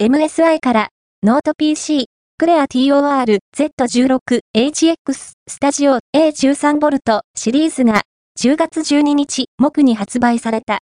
MSI からノート PC クレア TOR Z16HX スタジオ A13V シリーズが10月12日木に発売された。